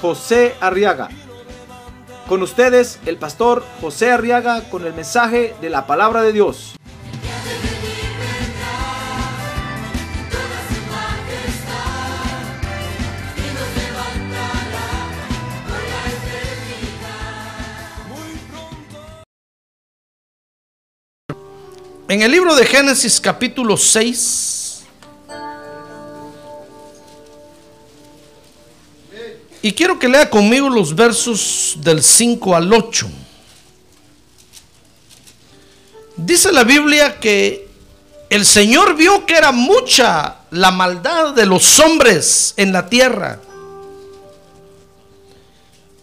José Arriaga. Con ustedes, el pastor José Arriaga con el mensaje de la palabra de Dios. En el libro de Génesis capítulo 6. Y quiero que lea conmigo los versos del 5 al 8. Dice la Biblia que el Señor vio que era mucha la maldad de los hombres en la tierra.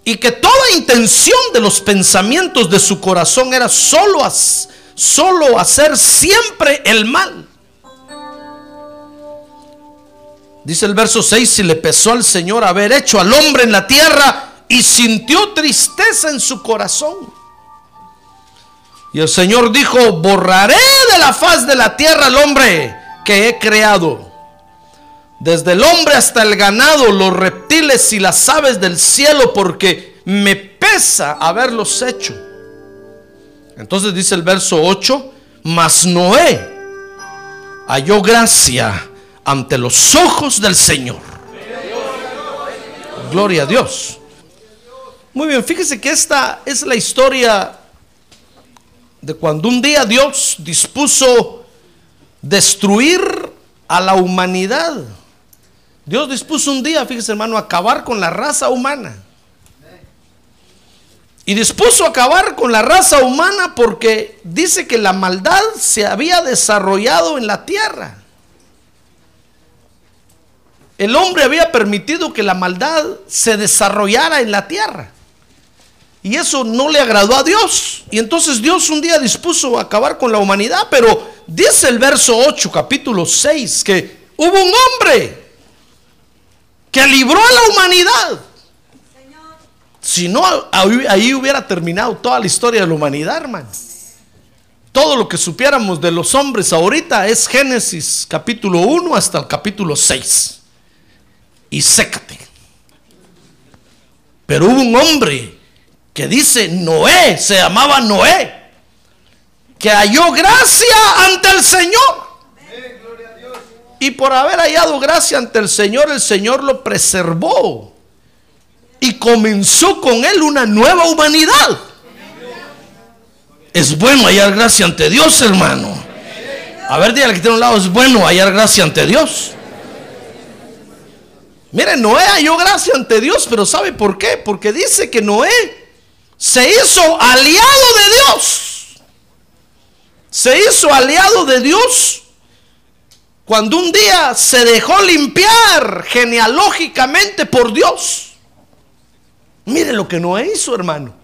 Y que toda intención de los pensamientos de su corazón era solo solo hacer siempre el mal. Dice el verso 6, y le pesó al Señor haber hecho al hombre en la tierra y sintió tristeza en su corazón. Y el Señor dijo, borraré de la faz de la tierra al hombre que he creado. Desde el hombre hasta el ganado, los reptiles y las aves del cielo, porque me pesa haberlos hecho. Entonces dice el verso 8, mas Noé halló gracia ante los ojos del Señor. Gloria a Dios. Muy bien, fíjese que esta es la historia de cuando un día Dios dispuso destruir a la humanidad. Dios dispuso un día, fíjese hermano, acabar con la raza humana. Y dispuso acabar con la raza humana porque dice que la maldad se había desarrollado en la tierra. El hombre había permitido que la maldad se desarrollara en la tierra. Y eso no le agradó a Dios. Y entonces Dios un día dispuso acabar con la humanidad. Pero dice el verso 8, capítulo 6, que hubo un hombre que libró a la humanidad. Si no, ahí hubiera terminado toda la historia de la humanidad, hermano. Todo lo que supiéramos de los hombres ahorita es Génesis capítulo 1 hasta el capítulo 6. Y sécate. Pero hubo un hombre que dice Noé, se llamaba Noé, que halló gracia ante el Señor. Y por haber hallado gracia ante el Señor, el Señor lo preservó y comenzó con él una nueva humanidad. Es bueno hallar gracia ante Dios, hermano. A ver, dígale que tiene un lado, es bueno hallar gracia ante Dios. Mire, Noé halló gracia ante Dios, pero ¿sabe por qué? Porque dice que Noé se hizo aliado de Dios. Se hizo aliado de Dios cuando un día se dejó limpiar genealógicamente por Dios. Mire lo que Noé hizo, hermano.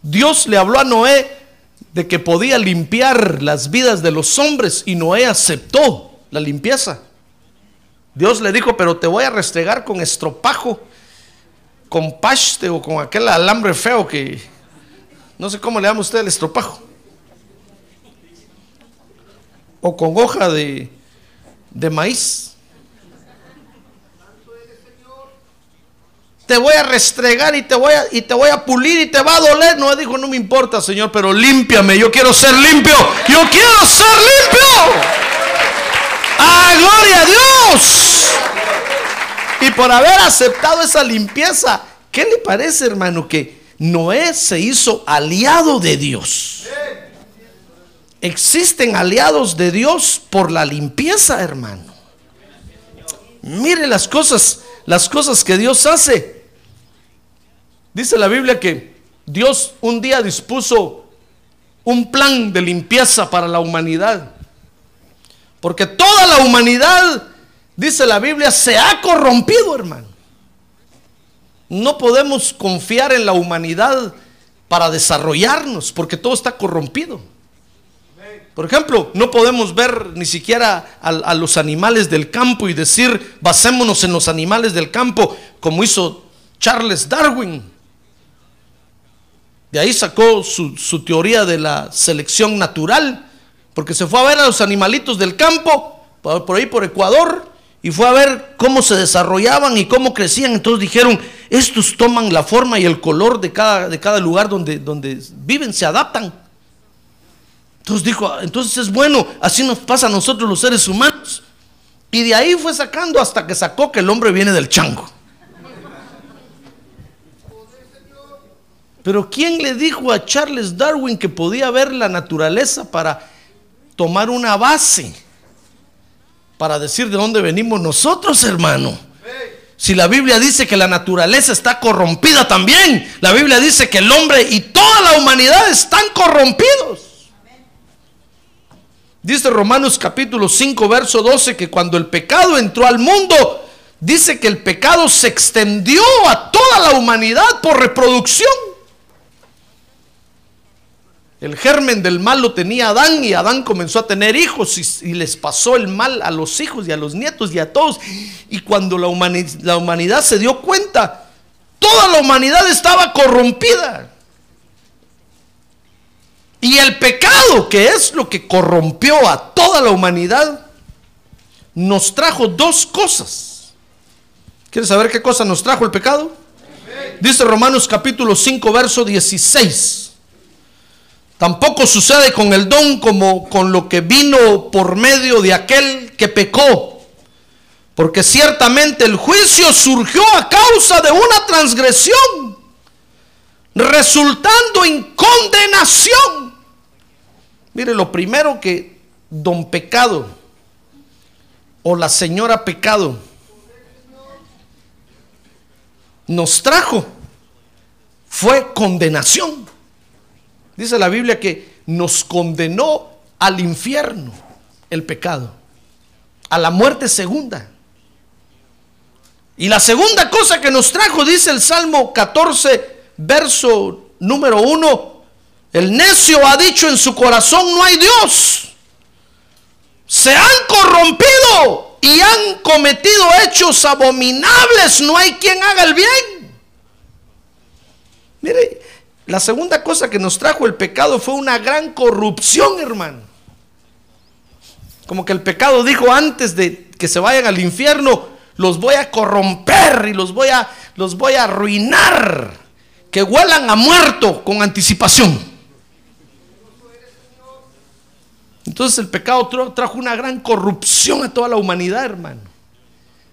Dios le habló a Noé de que podía limpiar las vidas de los hombres y Noé aceptó la limpieza. Dios le dijo, pero te voy a restregar con estropajo, con paste o con aquel alambre feo que no sé cómo le llama usted el estropajo. O con hoja de, de maíz. Te voy a restregar y te voy a, y te voy a pulir y te va a doler. No dijo, no me importa, Señor, pero límpiame. Yo quiero ser limpio. Yo quiero ser limpio. ¡Ah, gloria a Dios! Y por haber aceptado esa limpieza, ¿qué le parece, hermano? Que Noé se hizo aliado de Dios. Existen aliados de Dios por la limpieza, hermano. Mire las cosas, las cosas que Dios hace. Dice la Biblia que Dios un día dispuso un plan de limpieza para la humanidad. Porque toda la humanidad, dice la Biblia, se ha corrompido, hermano. No podemos confiar en la humanidad para desarrollarnos, porque todo está corrompido. Por ejemplo, no podemos ver ni siquiera a, los animales del campo y decir, basémonos en los animales del campo, como hizo Charles Darwin. De ahí sacó su, teoría de la selección natural, porque se fue a ver a los animalitos del campo, por, ahí por Ecuador, y fue a ver cómo se desarrollaban y cómo crecían. Entonces dijeron, estos toman la forma y el color de cada, de cada lugar donde, donde viven, se adaptan. Entonces dijo, entonces es bueno, así nos pasa a nosotros los seres humanos. Y de ahí fue sacando hasta que sacó que el hombre viene del chango. Pero ¿quién le dijo a Charles Darwin que podía ver la naturaleza para tomar una base? Para decir de dónde venimos nosotros, hermano. Si la Biblia dice que la naturaleza está corrompida también, la Biblia dice que el hombre y toda la humanidad están corrompidos. Dice Romanos capítulo 5, verso 12, que cuando el pecado entró al mundo, dice que el pecado se extendió a toda la humanidad por reproducción. El germen del mal lo tenía Adán y Adán comenzó a tener hijos y, les pasó el mal a los hijos y a los nietos y a todos. Y cuando la humanidad se dio cuenta, toda la humanidad estaba corrompida. Y el pecado, que es lo que corrompió a toda la humanidad, nos trajo dos cosas. ¿Quieres saber qué cosa nos trajo el pecado? Dice Romanos capítulo 5, verso 16. Tampoco sucede con el don como con lo que vino por medio de aquel que pecó. Porque ciertamente el juicio surgió a causa de una transgresión, resultando en condenación. Mire, lo primero que don pecado o la señora pecado nos trajo fue condenación. Dice la Biblia que nos condenó al infierno el pecado, a la muerte segunda. Y la segunda cosa que nos trajo, dice el Salmo 14, verso número 1, el necio ha dicho en su corazón, no hay Dios. Se han corrompido y han cometido hechos abominables, no hay quien haga el bien. Mire, la segunda cosa que nos trajo el pecado fue una gran corrupción, hermano. Como que el pecado dijo antes de que se vayan al infierno, los voy a corromper y los voy a, los voy a arruinar. Que huelan a muerto con anticipación. Entonces el pecado trajo una gran corrupción a toda la humanidad, hermano.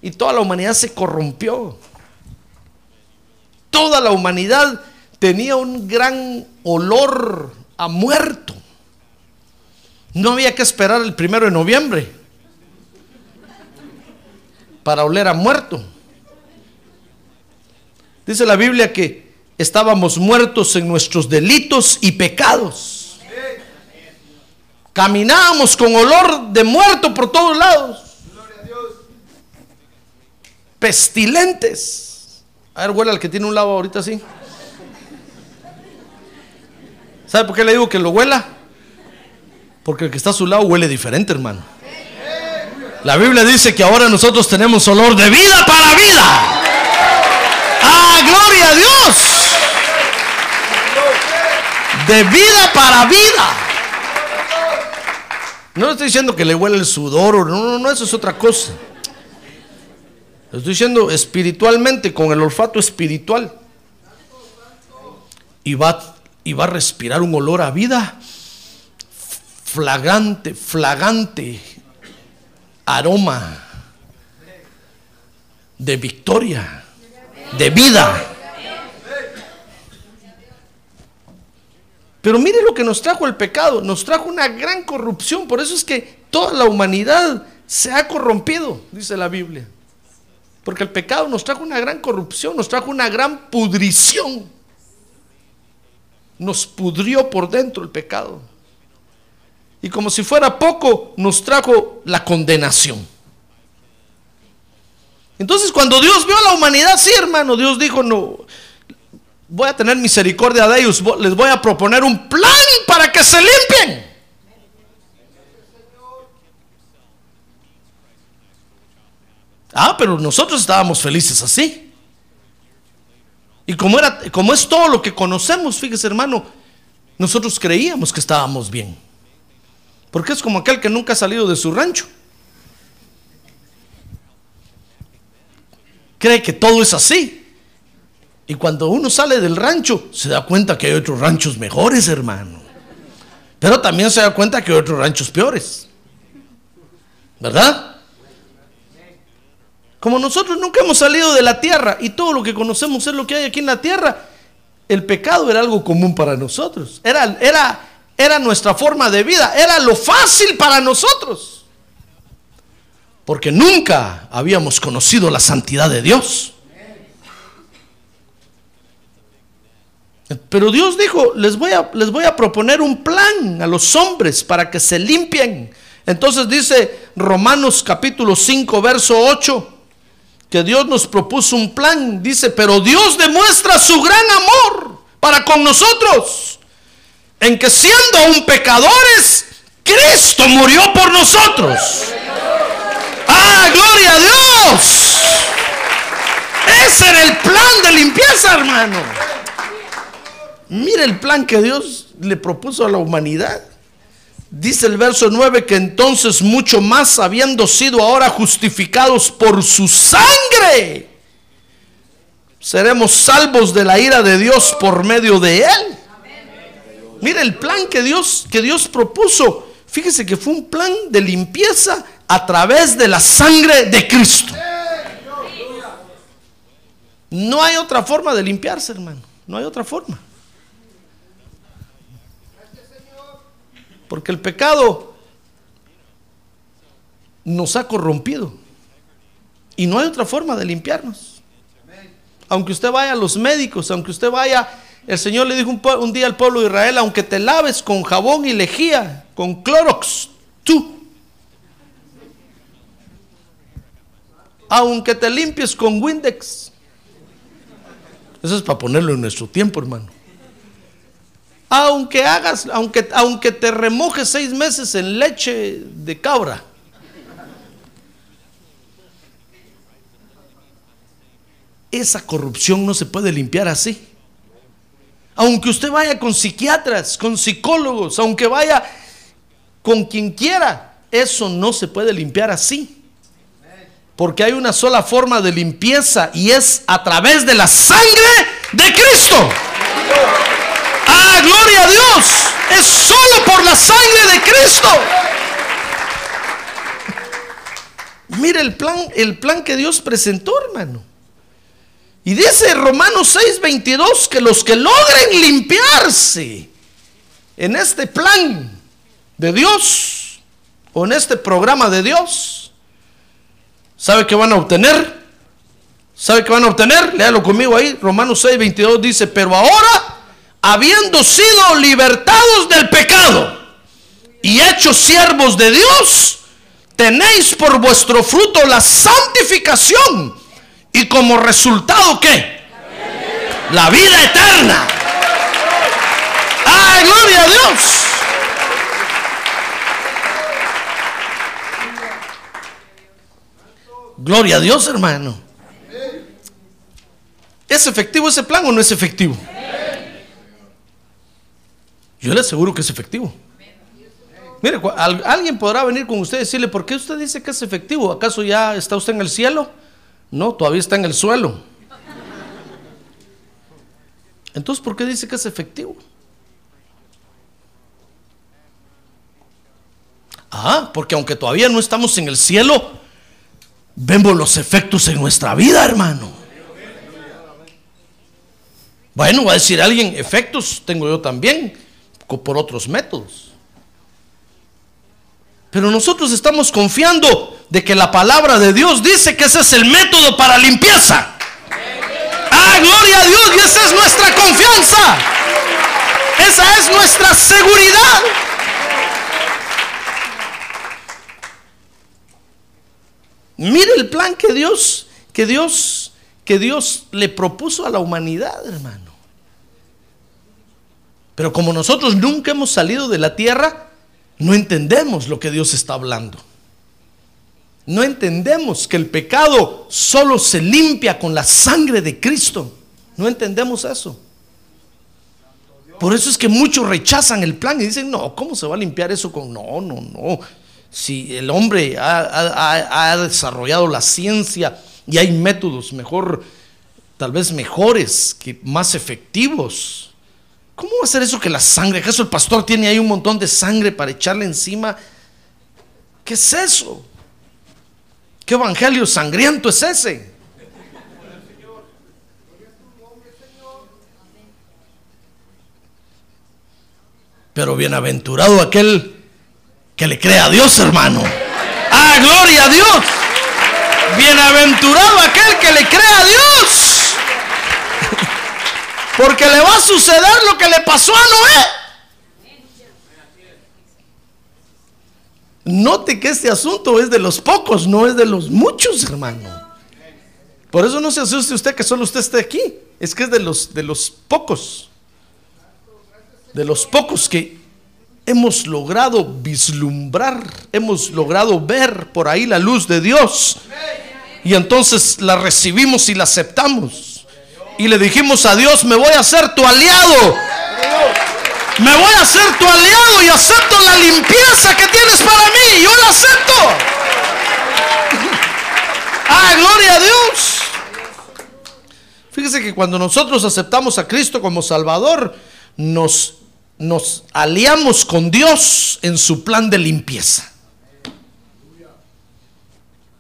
Y toda la humanidad se corrompió. Toda la humanidad tenía un gran olor a muerto. No había que esperar el primero de noviembre para oler a muerto. Dice la Biblia que estábamos muertos en nuestros delitos y pecados. Caminábamos con olor de muerto por todos lados. Pestilentes. A ver, huele al que tiene un lado ahorita así. ¿Sabe por qué le digo que lo huela? Porque el que está a su lado huele diferente, hermano. La Biblia dice que ahora nosotros tenemos olor de vida para vida. ¡Ah, gloria a Dios! De vida para vida. No estoy diciendo que le huele el sudor, no, no, no, eso es otra cosa. Estoy diciendo espiritualmente, con el olfato espiritual. Y va y va a respirar un olor a vida flagrante, flagante aroma de victoria, de vida. Pero mire lo que nos trajo el pecado, nos trajo una gran corrupción, por eso es que toda la humanidad se ha corrompido, dice la Biblia. Porque el pecado nos trajo una gran corrupción, nos trajo una gran pudrición nos pudrió por dentro el pecado. Y como si fuera poco, nos trajo la condenación. Entonces cuando Dios vio a la humanidad, sí hermano, Dios dijo, no, voy a tener misericordia de ellos, les voy a proponer un plan para que se limpien. Ah, pero nosotros estábamos felices así. Y como, era, como es todo lo que conocemos, fíjese hermano, nosotros creíamos que estábamos bien. Porque es como aquel que nunca ha salido de su rancho. Cree que todo es así. Y cuando uno sale del rancho, se da cuenta que hay otros ranchos mejores, hermano. Pero también se da cuenta que hay otros ranchos peores. ¿Verdad? Como nosotros nunca hemos salido de la tierra y todo lo que conocemos es lo que hay aquí en la tierra, el pecado era algo común para nosotros. Era, era, era nuestra forma de vida, era lo fácil para nosotros. Porque nunca habíamos conocido la santidad de Dios. Pero Dios dijo, les voy, a, les voy a proponer un plan a los hombres para que se limpien. Entonces dice Romanos capítulo 5, verso 8 que Dios nos propuso un plan. Dice, pero Dios demuestra su gran amor para con nosotros, en que siendo aún pecadores, Cristo murió por nosotros. ¡Ah, gloria a Dios! Ese era el plan de limpieza, hermano. Mire el plan que Dios le propuso a la humanidad. Dice el verso 9 que entonces mucho más habiendo sido ahora justificados por su sangre, seremos salvos de la ira de Dios por medio de él. Mire el plan que Dios que Dios propuso. Fíjese que fue un plan de limpieza a través de la sangre de Cristo. No hay otra forma de limpiarse, hermano. No hay otra forma. Porque el pecado nos ha corrompido. Y no hay otra forma de limpiarnos. Aunque usted vaya a los médicos, aunque usted vaya, el Señor le dijo un, día al pueblo de Israel, aunque te laves con jabón y lejía, con clorox, tú. Aunque te limpies con Windex. Eso es para ponerlo en nuestro tiempo, hermano. Aunque hagas, aunque, aunque te remojes seis meses en leche de cabra. Esa corrupción no se puede limpiar así. Aunque usted vaya con psiquiatras, con psicólogos, aunque vaya con quien quiera, eso no se puede limpiar así. Porque hay una sola forma de limpieza y es a través de la sangre de Cristo. Ah, gloria a Dios. Es solo por la sangre de Cristo. Mire el plan, el plan que Dios presentó, hermano. Y dice Romanos 6:22 que los que logren limpiarse en este plan de Dios o en este programa de Dios, ¿sabe qué van a obtener? ¿Sabe qué van a obtener? Léalo conmigo ahí. Romanos 6:22 dice, pero ahora habiendo sido libertados del pecado y hechos siervos de Dios, tenéis por vuestro fruto la santificación y como resultado qué? La vida eterna. ¡Ay, gloria a Dios! Gloria a Dios, hermano. ¿Es efectivo ese plan o no es efectivo? Yo le aseguro que es efectivo. Mire, alguien podrá venir con usted y decirle, ¿por qué usted dice que es efectivo? ¿Acaso ya está usted en el cielo? No, todavía está en el suelo. Entonces, ¿por qué dice que es efectivo? Ah, porque aunque todavía no estamos en el cielo, vemos los efectos en nuestra vida, hermano. Bueno, va a decir alguien, efectos tengo yo también por otros métodos. Pero nosotros estamos confiando de que la palabra de Dios dice que ese es el método para limpieza. Ah, gloria a Dios, y esa es nuestra confianza. Esa es nuestra seguridad. Mire el plan que Dios que Dios, que Dios le propuso a la humanidad, hermano. Pero como nosotros nunca hemos salido de la tierra, no entendemos lo que Dios está hablando. No entendemos que el pecado solo se limpia con la sangre de Cristo. No entendemos eso. Por eso es que muchos rechazan el plan y dicen, no, ¿cómo se va a limpiar eso con... No, no, no. Si el hombre ha, desarrollado la ciencia y hay métodos mejor, tal vez mejores, que más efectivos. ¿Cómo va a ser eso que la sangre? ¿Acaso el pastor tiene ahí un montón de sangre para echarle encima? ¿Qué es eso? ¿Qué evangelio sangriento es ese? Pero bienaventurado aquel que le crea a Dios, hermano. ¡Ah, gloria a Dios! Bienaventurado aquel que le crea a Dios. Porque le va a suceder lo que le pasó a Noé. Note que este asunto es de los pocos, no es de los muchos, hermano. Por eso no se asuste usted que solo usted esté aquí. Es que es de los, de los pocos de los pocos que hemos logrado vislumbrar, hemos logrado ver por ahí la luz de Dios. Y entonces la recibimos y la aceptamos. Y le dijimos a Dios, me voy a ser tu aliado. Me voy a ser tu aliado y acepto la limpieza que tienes para mí. Yo la acepto. Ah, gloria a Dios. Fíjese que cuando nosotros aceptamos a Cristo como Salvador, nos nos aliamos con Dios en su plan de limpieza.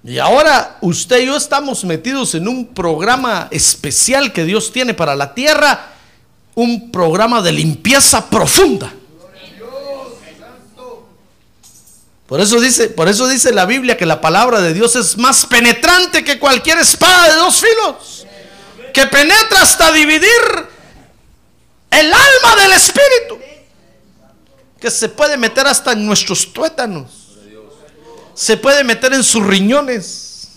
Y ahora usted y yo estamos metidos en un programa especial que Dios tiene para la tierra, un programa de limpieza profunda. Por eso dice, por eso dice la Biblia que la palabra de Dios es más penetrante que cualquier espada de dos filos, que penetra hasta dividir el alma del espíritu que se puede meter hasta en nuestros tuétanos. Se puede meter en sus riñones.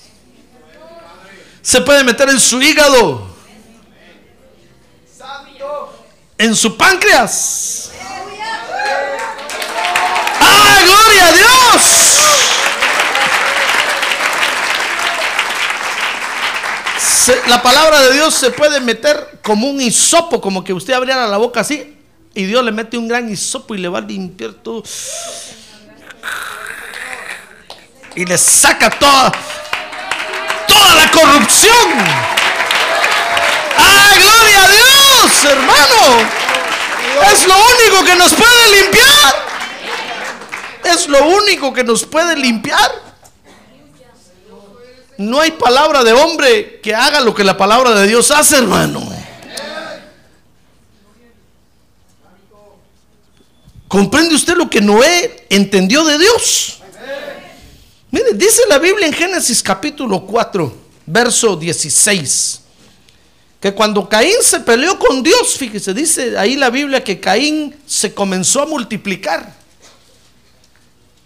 Se puede meter en su hígado. En su páncreas. ¡Ah, gloria a Dios! la palabra de Dios se puede meter como un hisopo, como que usted abriera la boca así y Dios le mete un gran hisopo y le va a limpiar todo. Y le saca toda, toda la corrupción. ¡Ah, gloria a Dios, hermano! Es lo único que nos puede limpiar. Es lo único que nos puede limpiar. No hay palabra de hombre que haga lo que la palabra de Dios hace, hermano. ¿Comprende usted lo que Noé entendió de Dios? Mire, dice la Biblia en Génesis capítulo 4, verso 16, que cuando Caín se peleó con Dios, fíjese, dice ahí la Biblia que Caín se comenzó a multiplicar.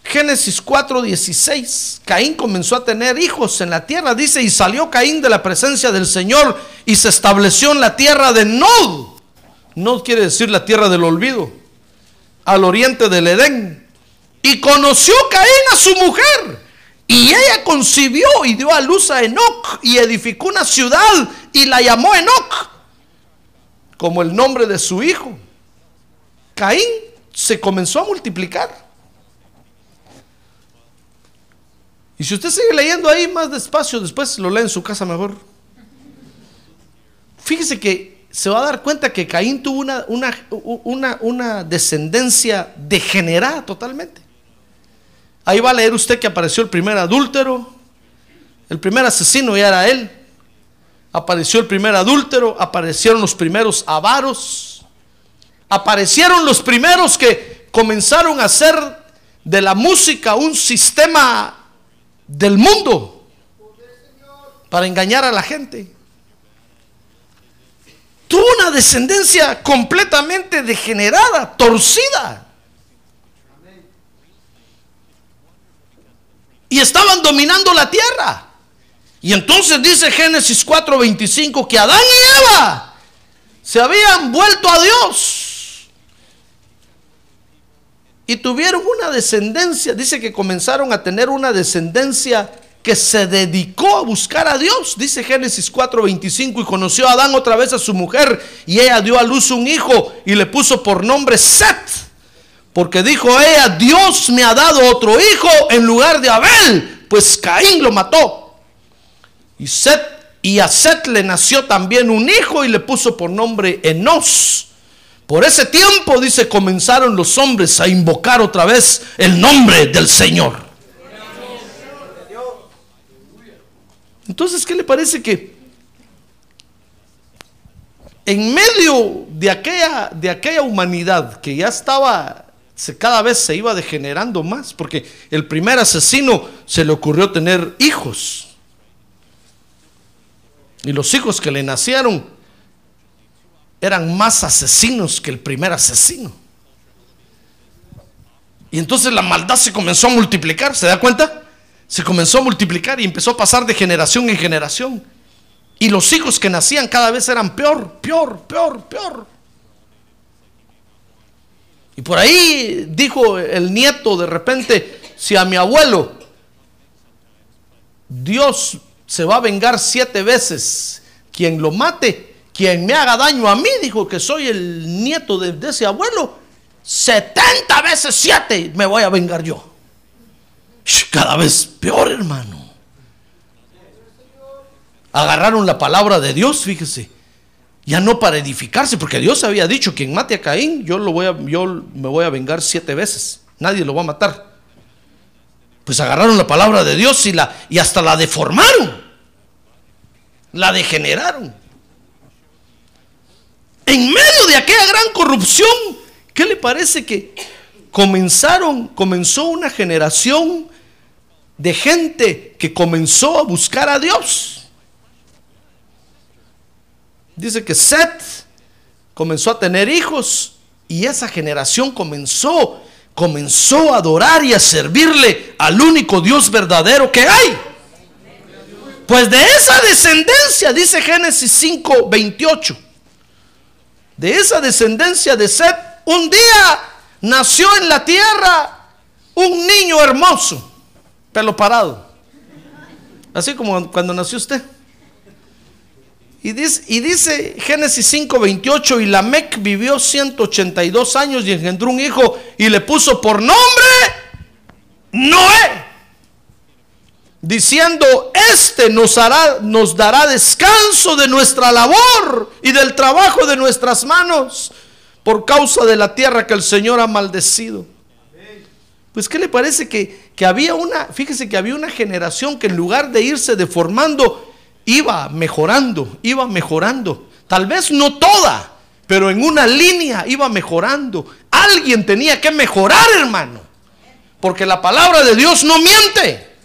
Génesis 4, 16, Caín comenzó a tener hijos en la tierra, dice, y salió Caín de la presencia del Señor y se estableció en la tierra de Nod. Nod quiere decir la tierra del olvido al oriente del Edén. Y conoció Caín a su mujer. Y ella concibió y dio a luz a Enoch y edificó una ciudad y la llamó Enoch como el nombre de su hijo. Caín se comenzó a multiplicar. Y si usted sigue leyendo ahí más despacio, después lo lee en su casa mejor. Fíjese que se va a dar cuenta que Caín tuvo una, una, una, descendencia degenerada totalmente. Ahí va a leer usted que apareció el primer adúltero, el primer asesino ya era él. Apareció el primer adúltero, aparecieron los primeros avaros, aparecieron los primeros que comenzaron a hacer de la música un sistema del mundo para engañar a la gente tuvo una descendencia completamente degenerada, torcida. Y estaban dominando la tierra. Y entonces dice Génesis 4:25 que Adán y Eva se habían vuelto a Dios y tuvieron una descendencia. Dice que comenzaron a tener una descendencia que se dedicó a buscar a Dios. Dice Génesis 4:25 y conoció a Adán otra vez a su mujer y ella dio a luz un hijo y le puso por nombre Set. Porque dijo ella, Dios me ha dado otro hijo en lugar de Abel, pues Caín lo mató. Y, Set, y a Set le nació también un hijo y le puso por nombre Enos. Por ese tiempo, dice, comenzaron los hombres a invocar otra vez el nombre del Señor. Entonces, ¿qué le parece que en medio de aquella, de aquella humanidad que ya estaba, se, cada vez se iba degenerando más, porque el primer asesino se le ocurrió tener hijos. Y los hijos que le nacieron eran más asesinos que el primer asesino. Y entonces la maldad se comenzó a multiplicar, ¿se da cuenta? Se comenzó a multiplicar y empezó a pasar de generación en generación. Y los hijos que nacían cada vez eran peor, peor, peor, peor. Y por ahí dijo el nieto de repente, si a mi abuelo Dios se va a vengar siete veces. Quien lo mate, quien me haga daño a mí, dijo que soy el nieto de, ese abuelo, 70 veces siete me voy a vengar yo. Cada vez peor, hermano. Agarraron la palabra de Dios, fíjese. Ya no para edificarse, porque Dios había dicho, quien mate a Caín, yo, lo voy a, yo me voy a vengar siete veces. Nadie lo va a matar pues agarraron la palabra de Dios y, la, y hasta la deformaron, la degeneraron. En medio de aquella gran corrupción, ¿qué le parece que comenzaron, comenzó una generación de gente que comenzó a buscar a Dios? Dice que Seth comenzó a tener hijos y esa generación comenzó comenzó a adorar y a servirle al único Dios verdadero que hay. Pues de esa descendencia, dice Génesis 5, 28, de esa descendencia de Seth, un día nació en la tierra un niño hermoso, pelo parado, así como cuando nació usted. Y dice, y dice Génesis 5:28, y Lamec vivió 182 años y engendró un hijo y le puso por nombre Noé, diciendo, este nos, hará, nos dará descanso de nuestra labor y del trabajo de nuestras manos por causa de la tierra que el Señor ha maldecido. Pues ¿qué le parece que, que había una, fíjese que había una generación que en lugar de irse deformando, iba mejorando, iba mejorando. Tal vez no toda, pero en una línea iba mejorando. Alguien tenía que mejorar, hermano. Porque la palabra de Dios no miente.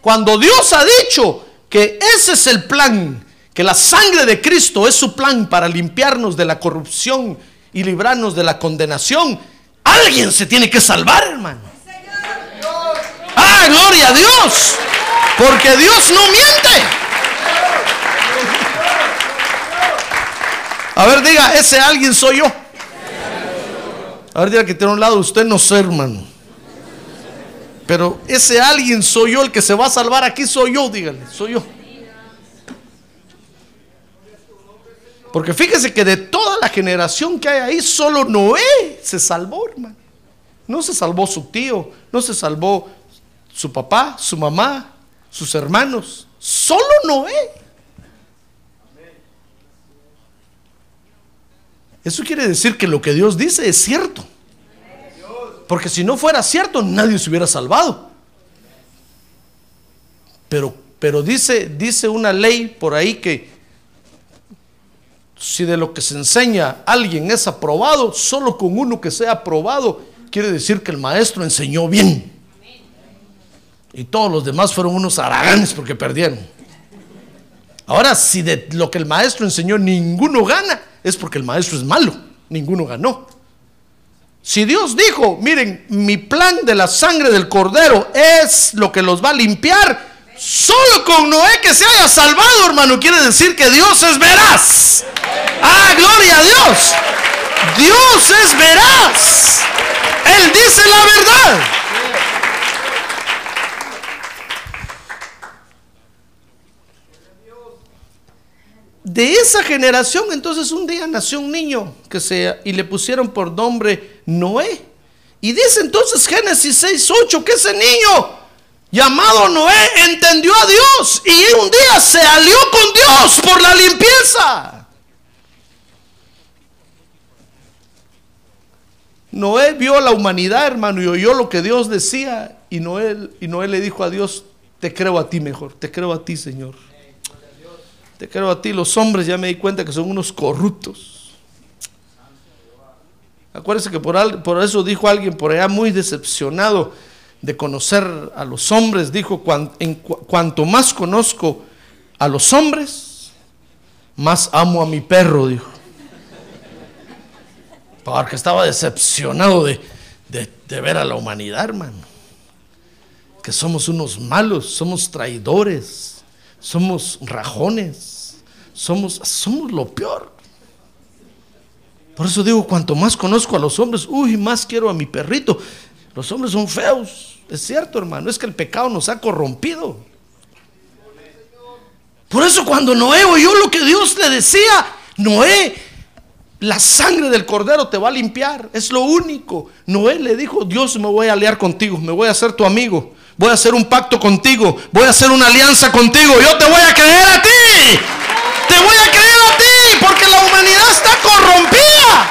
Cuando Dios ha dicho que ese es el plan, que la sangre de Cristo es su plan para limpiarnos de la corrupción y librarnos de la condenación, alguien se tiene que salvar, hermano. Ah, gloria a Dios. Porque Dios no miente. A ver, diga, ese alguien soy yo. A ver, diga que tiene un lado, usted no sé, hermano. Pero ese alguien soy yo, el que se va a salvar aquí soy yo, dígale, soy yo. Porque fíjese que de toda la generación que hay ahí, solo Noé se salvó, hermano. No se salvó su tío, no se salvó su papá, su mamá, sus hermanos, solo Noé. Eso quiere decir que lo que Dios dice es cierto. Porque si no fuera cierto, nadie se hubiera salvado. Pero, pero dice, dice una ley por ahí que si de lo que se enseña alguien es aprobado, solo con uno que sea aprobado, quiere decir que el maestro enseñó bien. Y todos los demás fueron unos haraganes porque perdieron. Ahora, si de lo que el maestro enseñó ninguno gana, es porque el maestro es malo. Ninguno ganó. Si Dios dijo, miren, mi plan de la sangre del cordero es lo que los va a limpiar, Solo con Noé que se haya salvado, hermano, quiere decir que Dios es veraz. Ah, gloria a Dios. Dios es veraz. Él dice la verdad. De esa generación, entonces un día nació un niño que se y le pusieron por nombre Noé. Y dice entonces Génesis 6:8 que ese niño llamado Noé entendió a Dios y un día se alió con Dios por la limpieza. Noé vio a la humanidad, hermano, y oyó lo que Dios decía. Y Noé, y Noé le dijo a Dios, te creo a ti mejor, te creo a ti, Señor. Te creo a ti. Los hombres ya me di cuenta que son unos corruptos. Acuérdense que por, eso dijo alguien por allá muy decepcionado de conocer a los hombres. Dijo, cuanto más conozco a los hombres, más amo a mi perro, dijo. Porque estaba decepcionado de, de ver a la humanidad, hermano. Que somos unos malos, somos traidores, somos rajones, somos, somos lo peor. Por eso digo, cuanto más conozco a los hombres, uy, más quiero a mi perrito. Los hombres son feos. Es cierto, hermano, es que el pecado nos ha corrompido. Por eso cuando Noé oyó lo que Dios le decía, Noé, la sangre del cordero te va a limpiar, es lo único. Noé le dijo, Dios me voy a aliar contigo, me voy a hacer tu amigo, voy a hacer un pacto contigo, voy a hacer una alianza contigo, yo te voy a creer a ti, te voy a creer a ti, porque la humanidad está corrompida.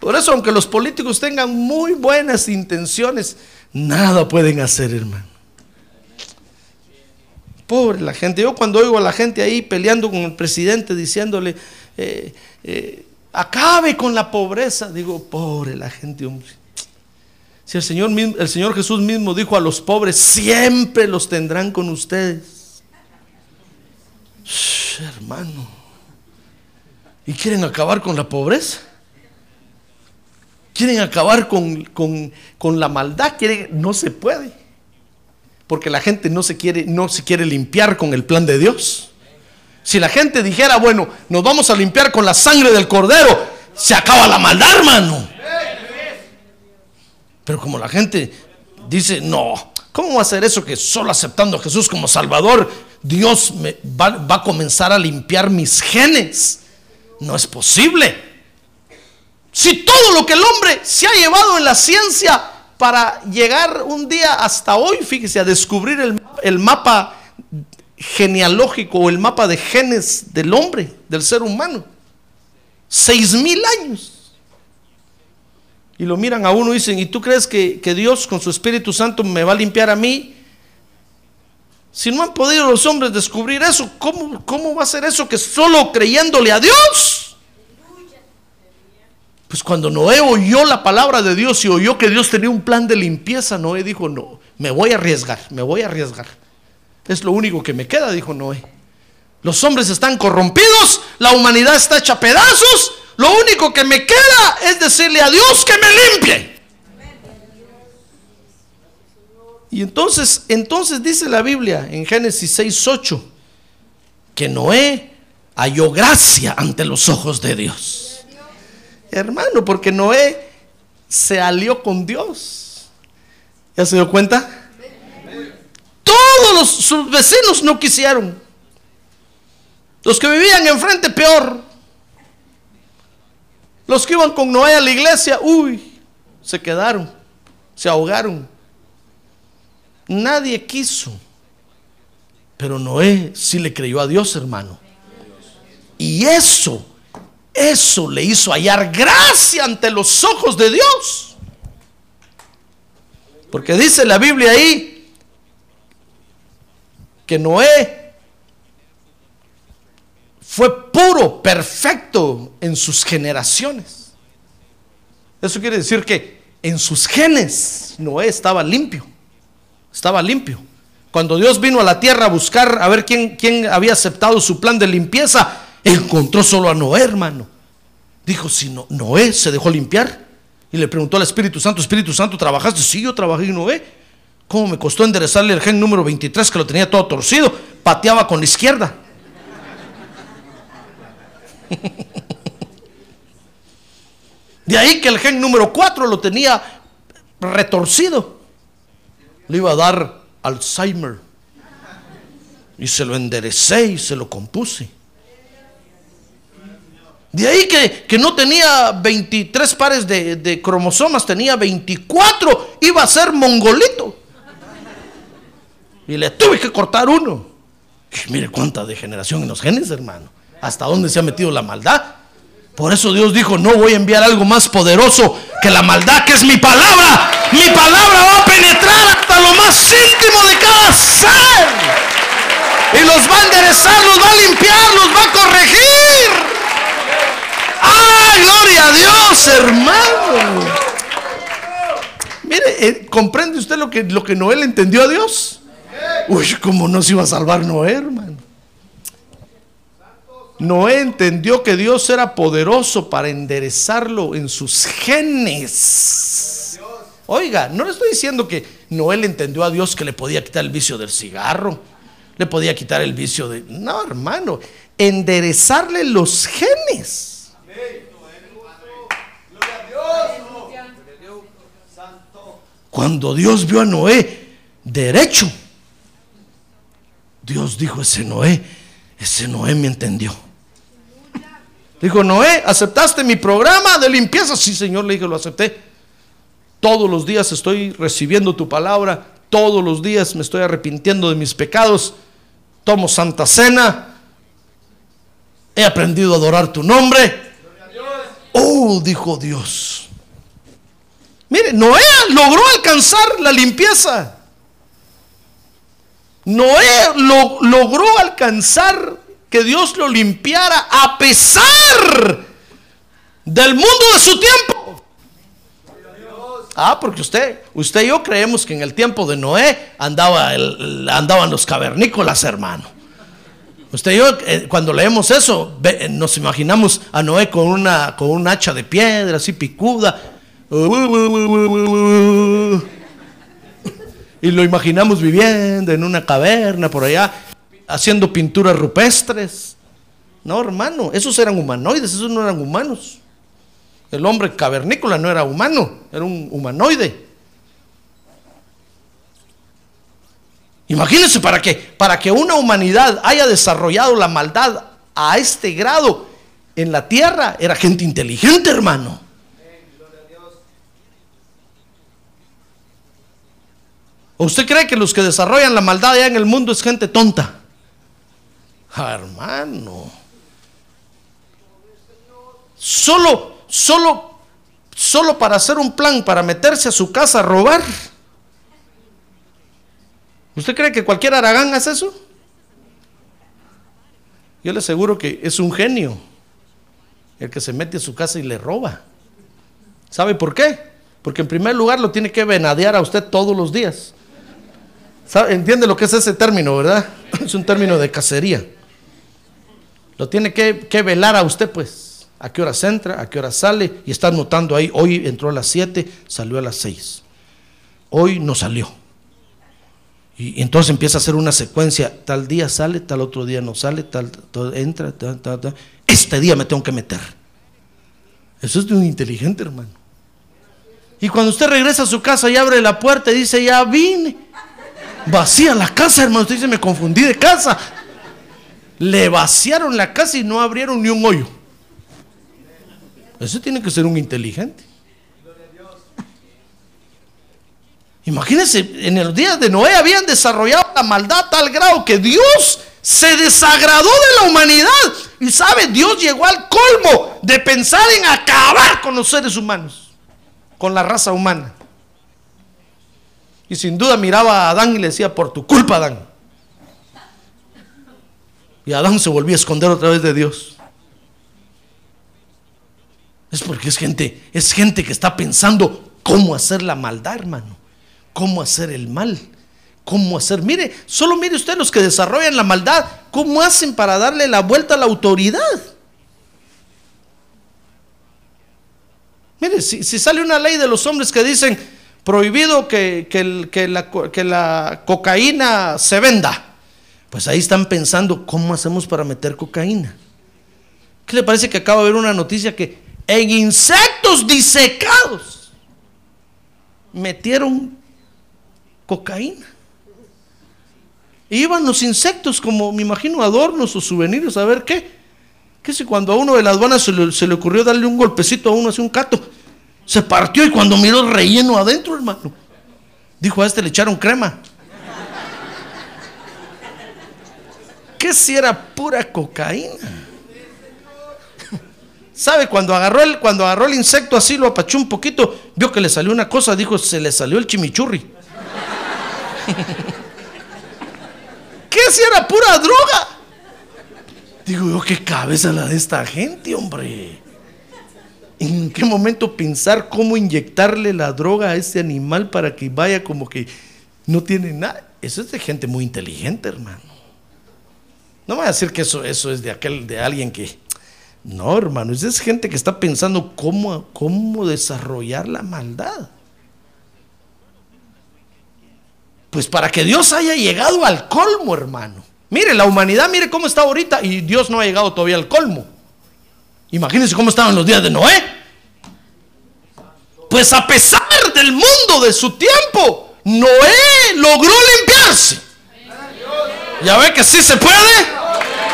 Por eso, aunque los políticos tengan muy buenas intenciones, nada pueden hacer, hermano. Pobre la gente. Yo cuando oigo a la gente ahí peleando con el presidente, diciéndole, eh, eh, acabe con la pobreza, digo, pobre la gente, hombre. Si el Señor, el Señor Jesús mismo dijo a los pobres, siempre los tendrán con ustedes. hermano. ¿Y quieren acabar con la pobreza? quieren acabar con, la maldad, no se puede. Porque la gente no se, quiere, no se quiere limpiar con el plan de Dios. Si la gente dijera, bueno, nos vamos a limpiar con la sangre del cordero, se acaba la maldad, hermano. Pero como la gente dice, no, ¿cómo va a ser eso que solo aceptando a Jesús como Salvador, Dios me va, va a comenzar a limpiar mis genes? No es posible. Si todo lo que el hombre se ha llevado en la ciencia para llegar un día hasta hoy, fíjese, a descubrir el, mapa genealógico o el mapa de genes del hombre, del ser humano. Seis mil años. Y lo miran a uno y dicen, ¿y tú crees que, Dios con su Espíritu Santo me va a limpiar a mí? Si no han podido los hombres descubrir eso, ¿cómo, cómo va a ser eso que solo creyéndole a Dios? Pues cuando Noé oyó la palabra de Dios y oyó que Dios tenía un plan de limpieza, Noé dijo, no, me voy a arriesgar, me voy a arriesgar. Es lo único que me queda, dijo Noé. Los hombres están corrompidos, la humanidad está hecha pedazos, lo único que me queda es decirle a Dios que me limpie. Y entonces, entonces dice la Biblia en Génesis 6:8 que Noé halló gracia ante los ojos de Dios. Hermano, porque Noé se alió con Dios. ¿Ya se dio cuenta? Todos los, sus vecinos no quisieron. Los que vivían enfrente, peor. Los que iban con Noé a la iglesia, uy, se quedaron, se ahogaron. Nadie quiso. Pero Noé sí le creyó a Dios, hermano. Y eso eso le hizo hallar gracia ante los ojos de Dios. Porque dice la Biblia ahí que Noé fue puro, perfecto en sus generaciones. Eso quiere decir que en sus genes Noé estaba limpio. Estaba limpio. Cuando Dios vino a la tierra a buscar a ver quién, quién había aceptado su plan de limpieza, encontró solo a Noé, hermano. Dijo, si no, Noé se dejó limpiar, Y le preguntó al Espíritu Santo, Espíritu Santo, ¿trabajaste? Sí, yo trabajé en Noé. ¿Cómo me costó enderezarle el gen número 23 que lo tenía todo torcido? Pateaba con la izquierda. De ahí que el gen número 4 lo tenía retorcido. Le iba a dar Alzheimer. Y se lo enderecé y se lo compuse. De ahí que, que no tenía 23 pares de, cromosomas, tenía 24. Iba a ser mongolito. Y le tuve que cortar uno. Mire cuánta degeneración en los genes, hermano. Hasta dónde se ha metido la maldad. Por eso Dios dijo, no voy a enviar algo más poderoso que la maldad, que es mi palabra. Mi palabra va a penetrar hasta lo más íntimo de cada ser. Y los va a enderezar, los va a limpiar, los va a corregir. ¡Ay, gloria a Dios, hermano! Mire, eh, ¿comprende usted lo que, lo que Noé le entendió a Dios? Uy, ¿cómo no se iba a salvar Noé, hermano? Noé entendió que Dios era poderoso para enderezarlo en sus genes. Oiga, no le estoy diciendo que Noé le entendió a Dios que le podía quitar el vicio del cigarro, le podía quitar el vicio de... No, hermano, enderezarle los genes. Cuando Dios vio a Noé derecho, Dios dijo, ese Noé, ese Noé me entendió. Dijo, Noé, ¿aceptaste mi programa de limpieza? Sí, Señor, le dije, lo acepté. Todos los días estoy recibiendo tu palabra, todos los días me estoy arrepintiendo de mis pecados, tomo santa cena, he aprendido a adorar tu nombre. Oh, dijo Dios. Mire, Noé logró alcanzar la limpieza. Noé lo, logró alcanzar que Dios lo limpiara a pesar del mundo de su tiempo. Ah, porque usted, usted y yo creemos que en el tiempo de Noé andaba el- andaban los cavernícolas, hermano. Usted y yo, eh, cuando leemos eso, eh, nos imaginamos a Noé con una, con un hacha de piedra así picuda. Y lo imaginamos viviendo en una caverna por allá, haciendo pinturas rupestres. No, hermano, esos eran humanoides, esos no eran humanos. El hombre cavernícola no era humano, era un humanoide. Imagínense para que, para que una humanidad haya desarrollado la maldad a este grado en la tierra, era gente inteligente, hermano. ¿O usted cree que los que desarrollan la maldad allá en el mundo es gente tonta? Hermano. Solo, solo, solo para hacer un plan, para meterse a su casa a robar. ¿Usted cree que cualquier Aragán hace eso? Yo le aseguro que es un genio el que se mete a su casa y le roba. ¿Sabe por qué? Porque en primer lugar lo tiene que venadear a usted todos los días. ¿Entiende lo que es ese término, verdad? Es un término de cacería. Lo tiene que, que velar a usted, pues. ¿A qué horas entra? ¿A qué hora sale? Y está notando ahí, hoy entró a las 7, salió a las 6. Hoy no salió. Y, entonces empieza a hacer una secuencia. Tal día sale, tal otro día no sale, tal, tal entra, tal, tal, tal. Este día me tengo que meter. Eso es de un inteligente, hermano. Y cuando usted regresa a su casa y abre la puerta y dice, ya vine. Vacía la casa, hermano. Usted dice, me confundí de casa. Le vaciaron la casa y no abrieron ni un hoyo. Eso tiene que ser un inteligente. Imagínense, en los días de Noé habían desarrollado la maldad a tal grado que Dios se desagradó de la humanidad. Y sabe, Dios llegó al colmo de pensar en acabar con los seres humanos, con la raza humana. Y sin duda miraba a Adán y le decía, por tu culpa, Adán. Y Adán se volvía a esconder otra vez de Dios. Es porque es gente, es gente que está pensando cómo hacer la maldad, hermano. Cómo hacer el mal. Cómo hacer. Mire, solo mire usted los que desarrollan la maldad. ¿Cómo hacen para darle la vuelta a la autoridad? Mire, si, sale una ley de los hombres que dicen prohibido que, que la, que la cocaína se venda, pues ahí están pensando, ¿cómo hacemos para meter cocaína? ¿Qué le parece que acabo de ver una noticia que en insectos disecados metieron cocaína? Iban los insectos como, me imagino, adornos o souvenirs, a ver qué. ¿Qué si cuando a uno de las aduanas se le, ocurrió darle un golpecito a uno, así un cato? Se partió y cuando miró el relleno adentro, hermano, dijo a este le echaron crema. ¿Qué si era pura cocaína? ¿Sabe? Cuando agarró, el, cuando agarró el insecto así, lo apachó un poquito, vio que le salió una cosa, dijo, se le salió el chimichurri. ¿Qué si era pura droga? Digo yo, qué cabeza la de esta gente, hombre. ¿En qué momento pensar cómo inyectarle la droga a ese animal para que vaya como que no tiene nada? Eso es de gente muy inteligente, hermano. No voy a decir que eso, eso es de aquel, de alguien que. No, hermano, es gente que está pensando cómo, cómo desarrollar la maldad. Pues para que Dios haya llegado al colmo, hermano. Mire, la humanidad, mire cómo está ahorita y Dios no ha llegado todavía al colmo. Imagínense cómo estaban los días de Noé. Pues a pesar del mundo de su tiempo, Noé logró limpiarse. ¿Ya ve que sí se puede?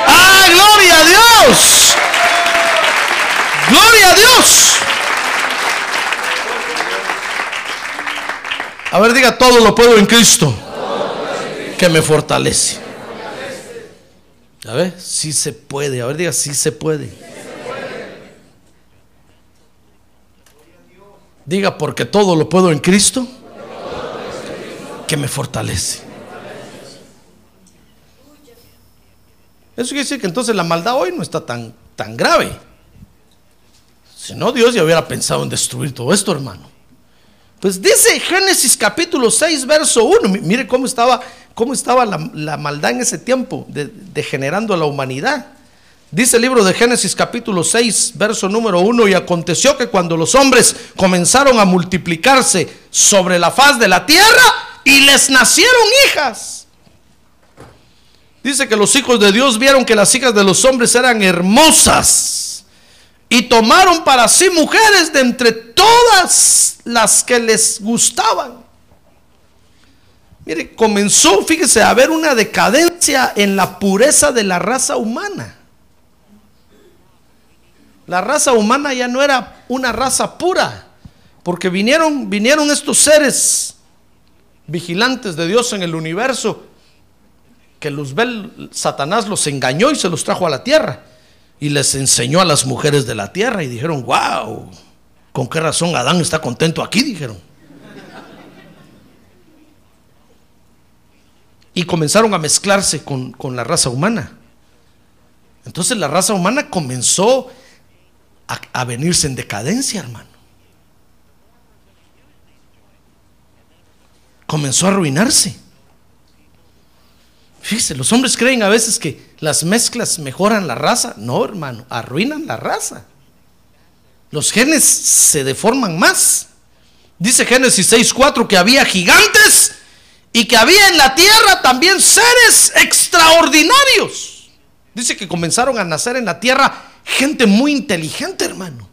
¡Ah, gloria a Dios! ¡Gloria a Dios! A ver, diga, todo lo puedo en Cristo que me fortalece. A ver, sí se puede. A ver, diga, sí se puede. Diga, porque todo lo puedo en Cristo que me fortalece. Eso quiere decir que entonces la maldad hoy no está tan, tan grave. Si no, Dios ya hubiera pensado en destruir todo esto, hermano. Pues dice Génesis capítulo 6, verso 1. Mi- Mire cómo estaba, cómo estaba la, la maldad en ese tiempo, de- degenerando a la humanidad. Dice el libro de Génesis capítulo 6, verso número 1, y aconteció que cuando los hombres comenzaron a multiplicarse sobre la faz de la tierra, y les nacieron hijas. Dice que los hijos de Dios vieron que las hijas de los hombres eran hermosas y tomaron para sí mujeres de entre todas las que les gustaban. Mire, comenzó, fíjese, a haber una decadencia en la pureza de la raza humana. La raza humana ya no era una raza pura, porque vinieron, vinieron estos seres vigilantes de Dios en el universo, que Luzbel, Satanás los engañó y se los trajo a la tierra. Y les enseñó a las mujeres de la tierra y dijeron, wow, ¿con qué razón Adán está contento aquí? Dijeron. Y comenzaron a mezclarse con, con la raza humana. Entonces la raza humana comenzó a, a venirse en decadencia, hermano. Comenzó a arruinarse. Fíjese, los hombres creen a veces que las mezclas mejoran la raza. No, hermano, arruinan la raza. Los genes se deforman más. Dice Génesis 6:4 que había gigantes y que había en la tierra también seres extraordinarios. Dice que comenzaron a nacer en la tierra gente muy inteligente, hermano.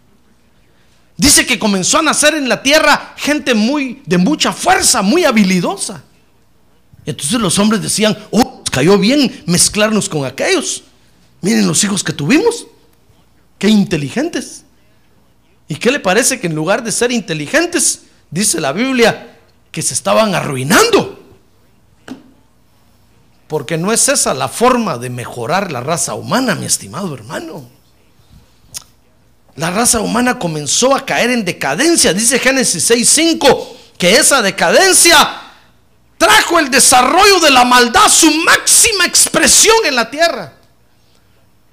Dice que comenzó a nacer en la tierra gente muy de mucha fuerza, muy habilidosa. Entonces los hombres decían, oh, cayó bien mezclarnos con aquellos. Miren los hijos que tuvimos, qué inteligentes. ¿Y qué le parece que en lugar de ser inteligentes, dice la Biblia, que se estaban arruinando? Porque no es esa la forma de mejorar la raza humana, mi estimado hermano. La raza humana comenzó a caer en decadencia. Dice Génesis 6:5 que esa decadencia trajo el desarrollo de la maldad, su máxima expresión en la tierra.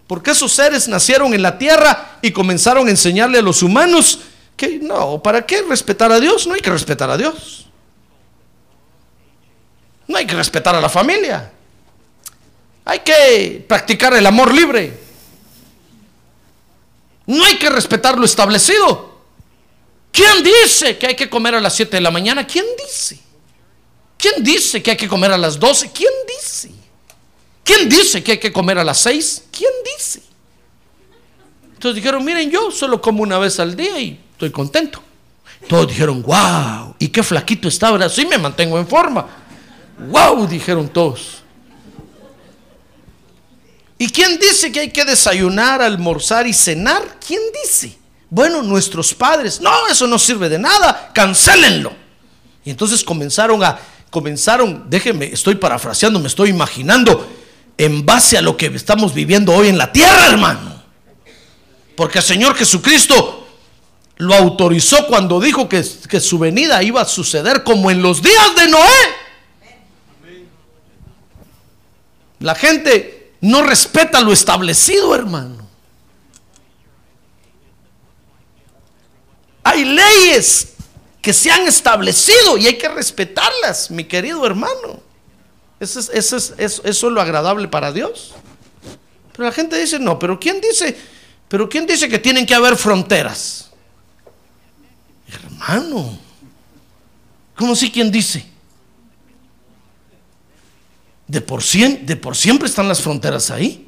Porque esos seres nacieron en la tierra y comenzaron a enseñarle a los humanos que no, ¿para qué respetar a Dios? No hay que respetar a Dios. No hay que respetar a la familia. Hay que practicar el amor libre. No hay que respetar lo establecido. ¿Quién dice que hay que comer a las 7 de la mañana? ¿Quién dice? ¿Quién dice que hay que comer a las 12? ¿Quién dice? ¿Quién dice que hay que comer a las 6? ¿Quién dice? Entonces dijeron, miren, yo solo como una vez al día y estoy contento. Todos dijeron, wow, ¿y qué flaquito está ahora? Sí me mantengo en forma. Wow, dijeron todos. ¿Y quién dice que hay que desayunar, almorzar y cenar? ¿Quién dice? Bueno, nuestros padres. No, eso no sirve de nada. Cancélenlo. Y entonces comenzaron a, comenzaron, déjenme, estoy parafraseando, me estoy imaginando, en base a lo que estamos viviendo hoy en la tierra, hermano. Porque el Señor Jesucristo lo autorizó cuando dijo que, que su venida iba a suceder como en los días de Noé. La gente no respeta lo establecido, hermano. Hay leyes que se han establecido y hay que respetarlas, mi querido hermano. Eso es, eso es, eso, es lo agradable para Dios. Pero la gente dice, no, pero ¿quién dice? Pero ¿quién dice que tienen que haber fronteras? Hermano, ¿cómo si quién dice? De por, cien, de por siempre están las fronteras ahí.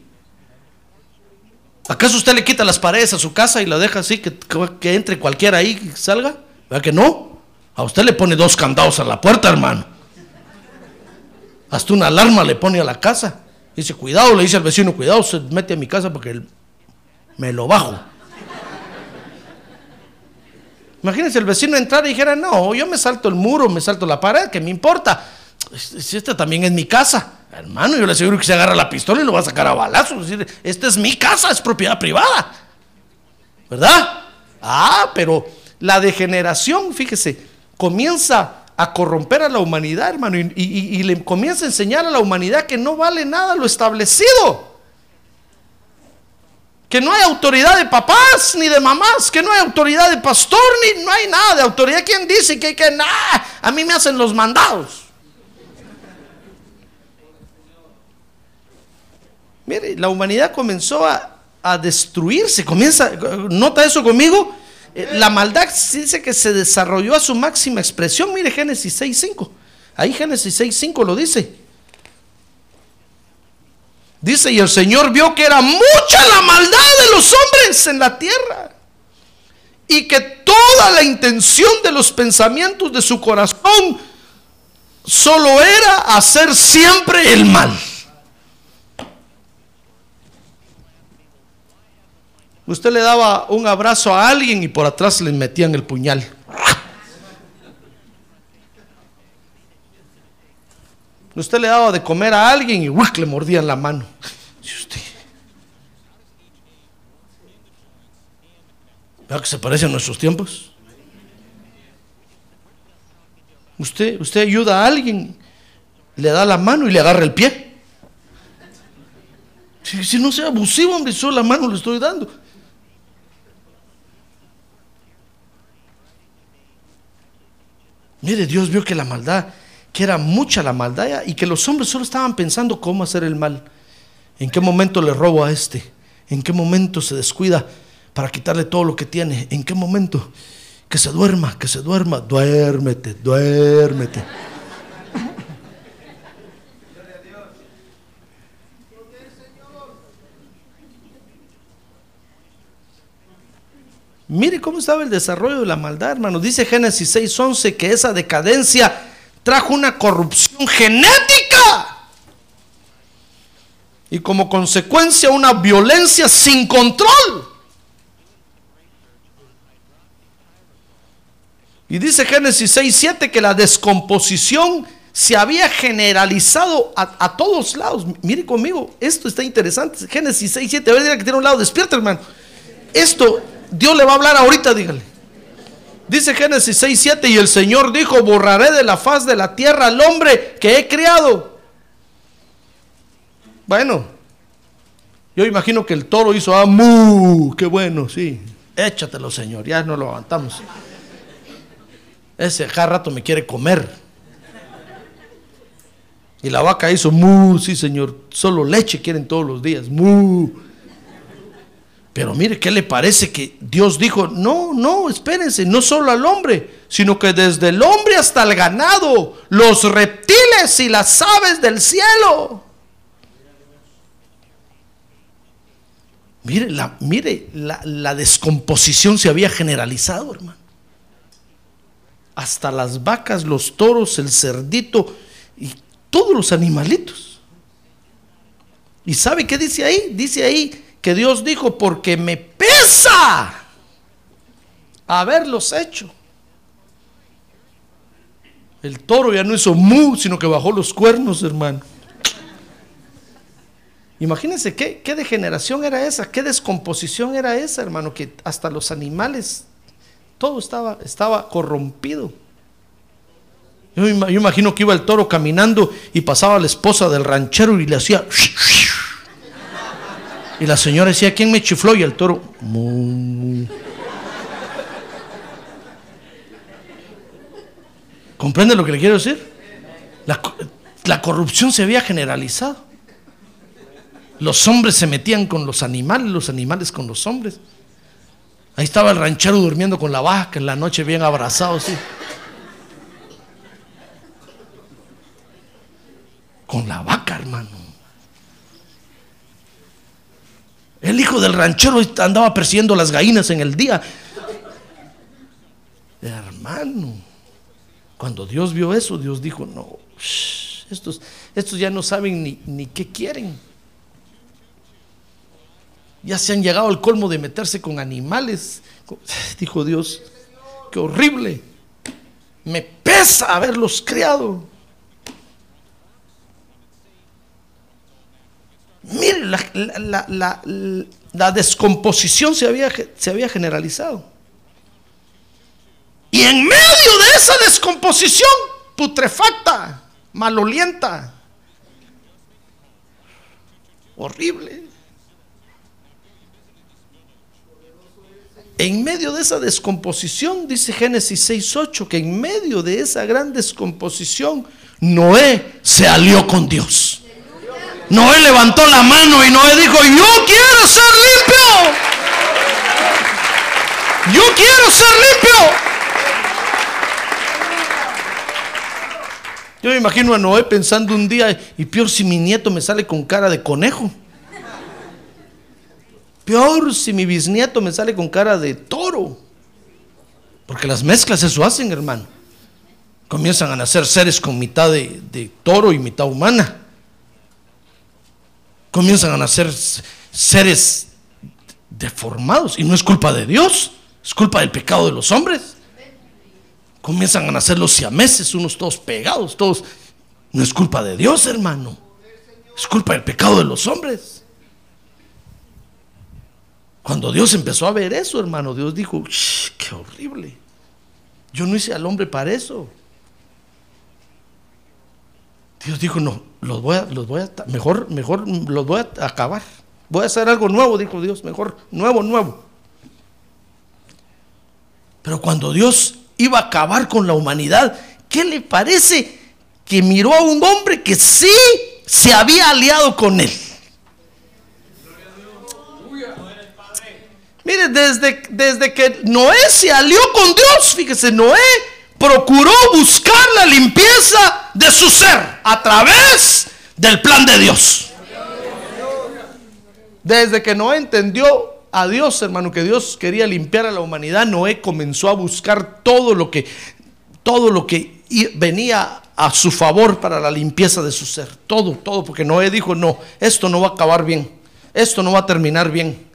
¿Acaso usted le quita las paredes a su casa y la deja así que, que entre cualquiera ahí y salga? ¿Verdad que no? A usted le pone dos candados a la puerta, hermano. Hasta una alarma le pone a la casa. Dice, cuidado, le dice al vecino, cuidado, se mete a mi casa porque me lo bajo. Imagínense el vecino entrar y dijera, no, yo me salto el muro, me salto la pared, ¿qué me importa? Si esta también es mi casa. Hermano, yo le aseguro que se agarra la pistola y lo va a sacar a balazos. Decir, esta es mi casa, es propiedad privada. ¿Verdad? Ah, pero la degeneración, fíjese, comienza a corromper a la humanidad, hermano, y, le comienza a enseñar a la humanidad que no vale nada lo establecido. Que no hay autoridad de papás ni de mamás, que no hay autoridad de pastor, ni no hay nada de autoridad. ¿Quién dice que hay que nada? A mí me hacen los mandados. Mire, la humanidad comenzó a, a destruirse. Comienza, nota eso conmigo. La maldad dice que se desarrolló a su máxima expresión. Mire Génesis 6.5. Ahí Génesis 6.5 lo dice. Dice, y el Señor vio que era mucha la maldad de los hombres en la tierra. Y que toda la intención de los pensamientos de su corazón solo era hacer siempre el mal. Usted le daba un abrazo a alguien y por atrás le metían el puñal. Usted le daba de comer a alguien y le mordían la mano. Usted. ¿Verdad que se parece a nuestros tiempos? Usted, usted ayuda a alguien, le da la mano y le agarra el pie. Si, si no sea abusivo, hombre, solo la mano le estoy dando. Mire, Dios vio que la maldad, que era mucha la maldad y que los hombres solo estaban pensando cómo hacer el mal. ¿En qué momento le robo a este? ¿En qué momento se descuida para quitarle todo lo que tiene? ¿En qué momento? Que se duerma, que se duerma. Duérmete, duérmete. Mire cómo estaba el desarrollo de la maldad, hermano. Dice Génesis 6:11 que esa decadencia trajo una corrupción genética. Y como consecuencia una violencia sin control. Y dice Génesis 6:7 que la descomposición se había generalizado a, todos lados. Mire conmigo, esto está interesante. Génesis 6:7, a ver, que tiene un lado despierta, hermano. Esto Dios le va a hablar ahorita, dígale. Dice Génesis 6, 7, y el Señor dijo, borraré de la faz de la tierra al hombre que he criado. Bueno, yo imagino que el toro hizo, ah, mu, qué bueno, sí. Échatelo, Señor, ya no lo aguantamos. Ese cada rato me quiere comer. Y la vaca hizo, mu, sí, Señor, solo leche quieren todos los días, mu. Pero mire, ¿qué le parece que Dios dijo? No, no, espérense, no solo al hombre, sino que desde el hombre hasta el ganado, los reptiles y las aves del cielo. Mire, la, mire, la, la descomposición se había generalizado, hermano. Hasta las vacas, los toros, el cerdito y todos los animalitos. ¿Y sabe qué dice ahí? Dice ahí que Dios dijo, porque me pesa haberlos hecho. El toro ya no hizo mu, sino que bajó los cuernos, hermano. Imagínense qué, qué degeneración era esa, qué descomposición era esa, hermano, que hasta los animales, todo estaba, estaba corrompido. Yo, ima- yo imagino que iba el toro caminando y pasaba la esposa del ranchero y le hacía... Y la señora decía, ¿quién me chifló? Y el toro... ¿Comprende lo que le quiero decir? La, co- la corrupción se había generalizado. Los hombres se metían con los animales, los animales con los hombres. Ahí estaba el ranchero durmiendo con la vaca en la noche bien abrazado, así. Con la vaca, hermano. El hijo del ranchero andaba persiguiendo las gallinas en el día. Hermano, cuando Dios vio eso, Dios dijo, no, estos, estos ya no saben ni, ni qué quieren. Ya se han llegado al colmo de meterse con animales. Dijo Dios, qué horrible. Me pesa haberlos criado. Mire, la, la- la- la- la descomposición se había, se había generalizado. Y en medio de esa descomposición putrefacta, malolienta, horrible, en medio de esa descomposición, dice Génesis 6.8, que en medio de esa gran descomposición, Noé se alió con Dios. Noé levantó la mano y Noé dijo, yo quiero ser limpio. Yo quiero ser limpio. Yo me imagino a Noé pensando un día, y peor si mi nieto me sale con cara de conejo. Peor si mi bisnieto me sale con cara de toro. Porque las mezclas eso hacen, hermano. Comienzan a nacer seres con mitad de, de toro y mitad humana. Comienzan a nacer seres deformados. Y no es culpa de Dios, es culpa del pecado de los hombres. Comienzan a nacer los siameses, unos todos pegados, todos. No es culpa de Dios, hermano. Es culpa del pecado de los hombres. Cuando Dios empezó a ver eso, hermano, Dios dijo, "Shh, qué horrible. Yo no hice al hombre para eso. Dios dijo, no, los voy a, los voy a, mejor, mejor los voy a acabar. Voy a hacer algo nuevo, dijo Dios, mejor, nuevo, nuevo. Pero cuando Dios iba a acabar con la humanidad, ¿qué le parece que miró a un hombre que sí se había aliado con él? Mire, desde, desde que Noé se alió con Dios, fíjese, Noé procuró buscar la limpieza de su ser a través del plan de Dios. Desde que Noé entendió a Dios, hermano, que Dios quería limpiar a la humanidad, Noé comenzó a buscar todo lo que todo lo que venía a su favor para la limpieza de su ser. Todo, todo, porque Noé dijo, no, esto no va a acabar bien, esto no va a terminar bien.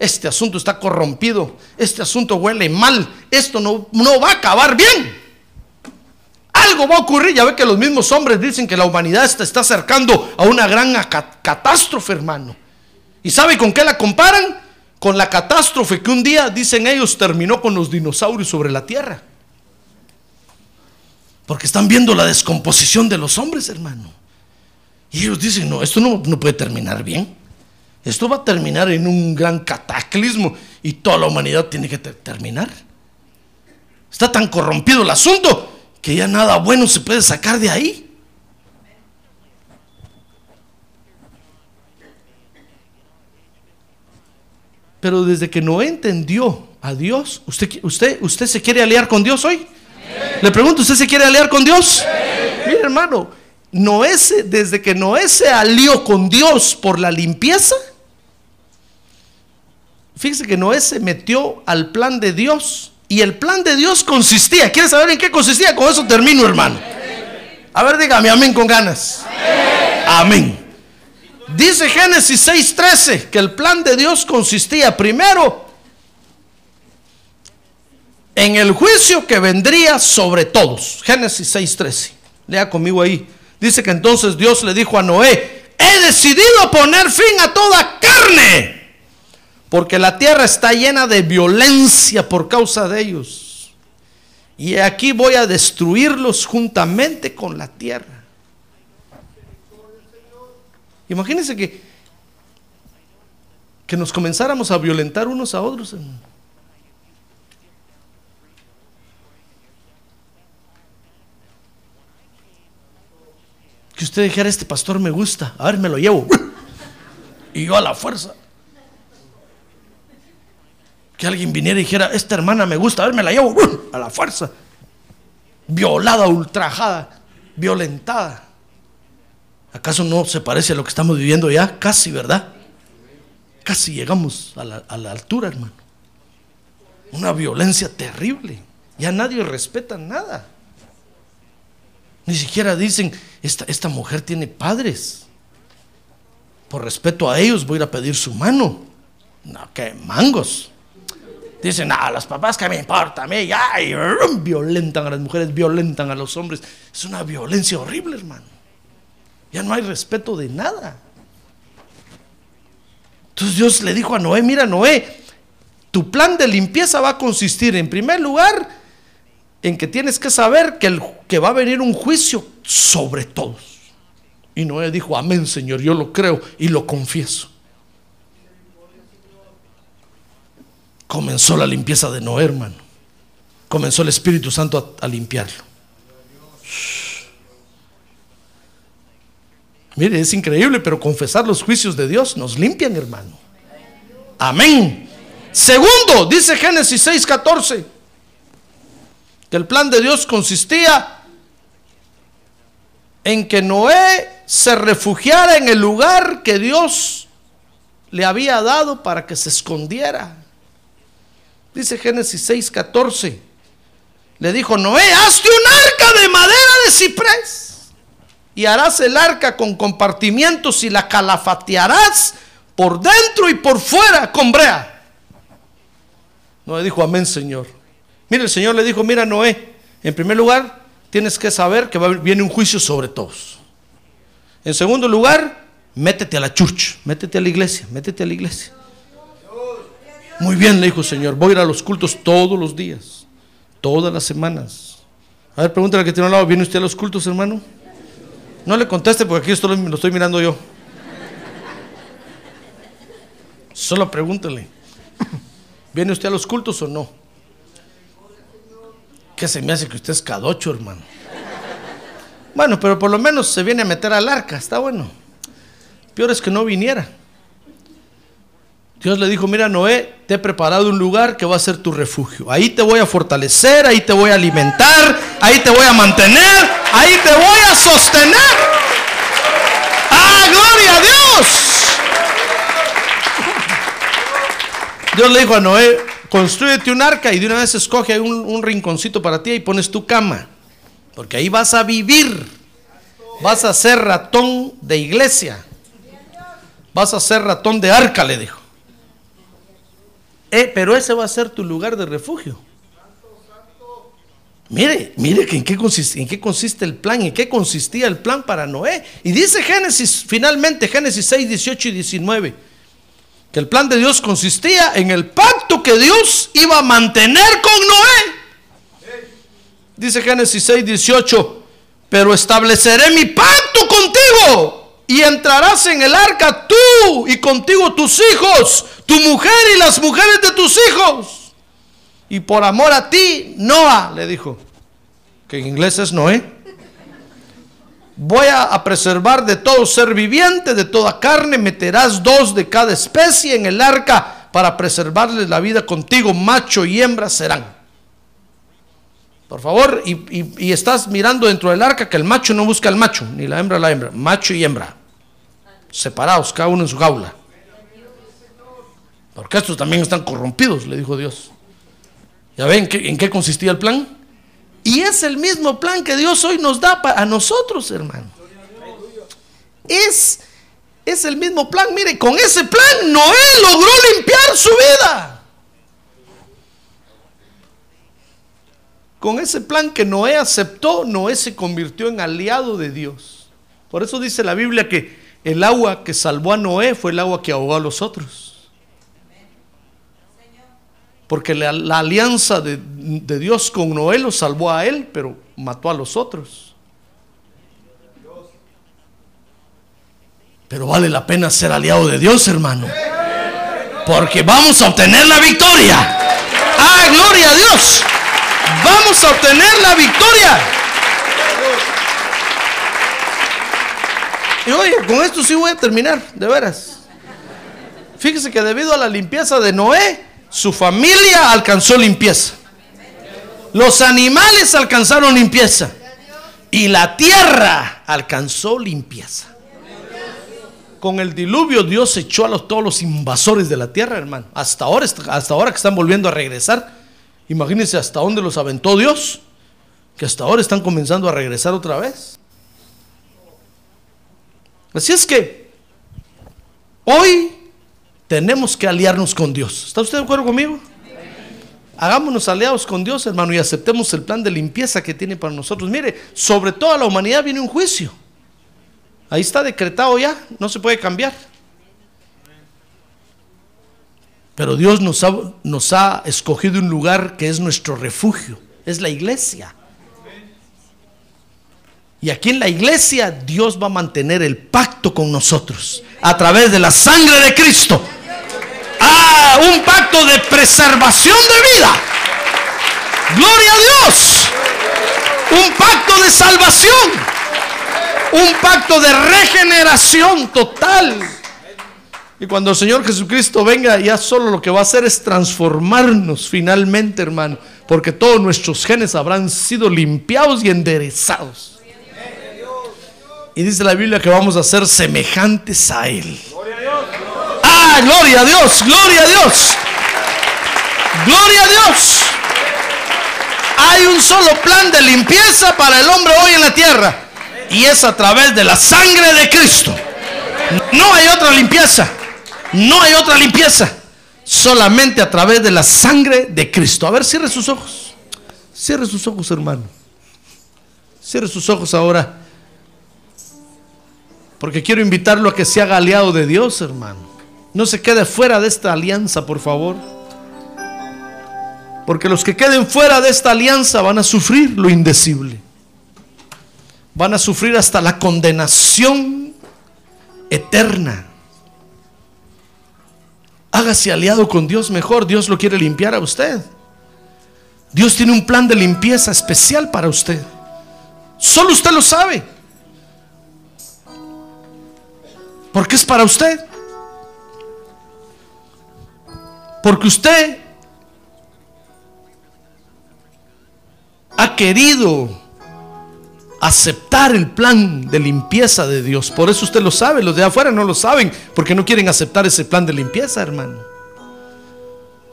Este asunto está corrompido, este asunto huele mal, esto no, no va a acabar bien. Algo va a ocurrir, ya ve que los mismos hombres dicen que la humanidad se está acercando a una gran catástrofe, hermano. ¿Y sabe con qué la comparan? Con la catástrofe que un día, dicen ellos, terminó con los dinosaurios sobre la tierra. Porque están viendo la descomposición de los hombres, hermano. Y ellos dicen, no, esto no, no puede terminar bien. Esto va a terminar en un gran cataclismo y toda la humanidad tiene que ter- terminar. Está tan corrompido el asunto que ya nada bueno se puede sacar de ahí. pero desde que Noé entendió a Dios, ¿usted, usted, usted se quiere aliar con Dios hoy? Le pregunto, ¿usted se quiere aliar con Dios? Mire, hermano, Noé se- desde que Noé se alió con Dios por la limpieza, fíjese que Noé se metió al plan de Dios y el plan de Dios consistía, ¿quiere saber en qué consistía? Con eso termino, hermano. A ver, dígame amén con ganas. Amén. Dice Génesis 6:13 que el plan de Dios consistía primero en el juicio que vendría sobre todos. Génesis 6:13. Lea conmigo ahí. Dice que entonces Dios le dijo a Noé, he decidido poner fin a toda carne, porque la tierra está llena de violencia por causa de ellos. Y aquí voy a destruirlos juntamente con la tierra. Imagínense que, que nos comenzáramos a violentar unos a otros. Que usted dijera, este pastor me gusta, a ver, me lo llevo. Y yo a la fuerza. Que alguien viniera y dijera, esta hermana me gusta, a ver, me la llevo a la fuerza. Violada, ultrajada, violentada. ¿Acaso no se parece a lo que estamos viviendo ya? Casi, ¿verdad? Casi llegamos a la, altura, hermano. Una violencia terrible. Ya nadie respeta nada. Ni siquiera dicen, esta, esta mujer tiene padres. Por respeto a ellos voy a a pedir su mano. No, que mangos. Dicen, ah, los papás que me importa a mí, ya, violentan a las mujeres, violentan a los hombres. Es una violencia horrible, hermano. Ya no hay respeto de nada. Entonces Dios le dijo a Noé, mira Noé, tu plan de limpieza va a consistir en primer lugar en que tienes que saber que, el- que va a venir un juicio sobre todos. Y Noé dijo, amén Señor, yo lo creo y lo confieso. Comenzó la limpieza de Noé, hermano. Comenzó el Espíritu Santo a, limpiarlo. Mire, es increíble, pero confesar los juicios de Dios nos limpian, hermano. Amén. Segundo, dice Génesis 6:14, que el plan de Dios consistía en que Noé se refugiara en el lugar que Dios le había dado para que se escondiera. Dice Génesis 6:14. Le dijo Noé, hazte un arca de madera de ciprés y harás el arca con compartimientos y la calafatearás por dentro y por fuera con brea. Noé dijo, amén Señor. Mire, el Señor le dijo, mira Noé, en primer lugar tienes que saber que viene un juicio sobre todos. En segundo lugar, métete a la church, métete a la iglesia, métete a la iglesia. Muy bien, le dijo el Señor, voy a ir a los cultos todos los días, todas las semanas. A ver, pregúntale al que tiene al lado, ¿viene usted a los cultos, hermano? No le conteste porque aquí esto lo, lo estoy mirando yo. Solo pregúntele. ¿Viene usted a los cultos o no? ¿Qué se me hace que usted es cadocho, hermano? Bueno, pero por lo menos se viene a meter al arca, está bueno. Peor es que no viniera. Dios le dijo, mira Noé, te he preparado un lugar que va a ser tu refugio. Ahí te voy a fortalecer, ahí te voy a alimentar, ahí te voy a mantener, ahí te voy a sostener. ¡Ah, gloria a Dios! Dios le dijo a Noé, construyete un arca y de una vez escoge un rinconcito para ti y pones tu cama. Porque ahí vas a vivir. Vas a ser ratón de iglesia. Vas a ser ratón de arca, le dijo. Eh, pero ese va a ser tu lugar de refugio. Mire, mire en qué, consiste, en qué consiste el plan, en qué consistía el plan para Noé. Y dice Génesis, finalmente, Génesis 6, 18 y 19, que el plan de Dios consistía en el pacto que Dios iba a mantener con Noé. Dice Génesis 6, 18, pero estableceré mi pacto contigo y entrarás en el arca tú y contigo tus hijos, tu mujer y las mujeres de tus hijos. Y por amor a ti, Noah, le dijo, que en inglés es Noé, voy a, preservar de todo ser viviente, de toda carne, meterás dos de cada especie en el arca para preservarles la vida contigo, macho y hembra serán. Por favor, y estás mirando dentro del arca que el macho no busca al macho, ni la hembra la hembra, macho y hembra, separados, cada uno en su jaula. Porque estos también están corrompidos, le dijo Dios. ¿Ya ven en qué consistía el plan? Y es el mismo plan que Dios hoy nos da a nosotros, hermano. Es, es el mismo plan. Mire, con ese plan Noé logró limpiar su vida. Con ese plan que Noé aceptó, Noé se convirtió en aliado de Dios. Por eso dice la Biblia que el agua que salvó a Noé fue el agua que ahogó a los otros. Porque la, alianza de, de Dios con Noé lo salvó a él, pero mató a los otros. Pero vale la pena ser aliado de Dios, hermano. Porque vamos a obtener la victoria. Ah, gloria a Dios. Vamos a obtener la victoria. Y oye, con esto sí voy a terminar, de veras. Fíjese que debido a la limpieza de Noé, su familia alcanzó limpieza. Los animales alcanzaron limpieza. Y la tierra alcanzó limpieza. Con el diluvio Dios echó a los, todos los invasores de la tierra, hermano. Hasta ahora, hasta ahora que están volviendo a regresar. Imagínense hasta dónde los aventó Dios. Que hasta ahora están comenzando a regresar otra vez. Así es que hoy tenemos que aliarnos con Dios. ¿Está usted de acuerdo conmigo? Hagámonos aliados con Dios, hermano, y aceptemos el plan de limpieza que tiene para nosotros. Mire, sobre toda la humanidad viene un juicio. Ahí está decretado ya, no se puede cambiar. Pero Dios nos ha, nos ha escogido un lugar que es nuestro refugio, es la iglesia. Y aquí en la iglesia Dios va a mantener el pacto con nosotros a través de la sangre de Cristo. Ah, un pacto de preservación de vida. Gloria a Dios. Un pacto de salvación. Un pacto de regeneración total. Y cuando el Señor Jesucristo venga, ya solo lo que va a hacer es transformarnos finalmente, hermano. Porque todos nuestros genes habrán sido limpiados y enderezados. Y dice la Biblia que vamos a ser semejantes a Él. Ah, gloria a Dios, gloria a Dios. Gloria a Dios. Hay un solo plan de limpieza para el hombre hoy en la tierra. Y es a través de la sangre de Cristo. No hay otra limpieza. No hay otra limpieza. Solamente a través de la sangre de Cristo. A ver, cierre sus ojos. Cierre sus ojos, hermano. Cierre sus ojos ahora. Porque quiero invitarlo a que se haga aliado de Dios, hermano. No se quede fuera de esta alianza, por favor. Porque los que queden fuera de esta alianza van a sufrir lo indecible. Van a sufrir hasta la condenación eterna. Hágase aliado con Dios mejor. Dios lo quiere limpiar a usted. Dios tiene un plan de limpieza especial para usted. Solo usted lo sabe. Porque es para usted. Porque usted ha querido aceptar el plan de limpieza de Dios. Por eso usted lo sabe, los de afuera no lo saben, porque no quieren aceptar ese plan de limpieza, hermano.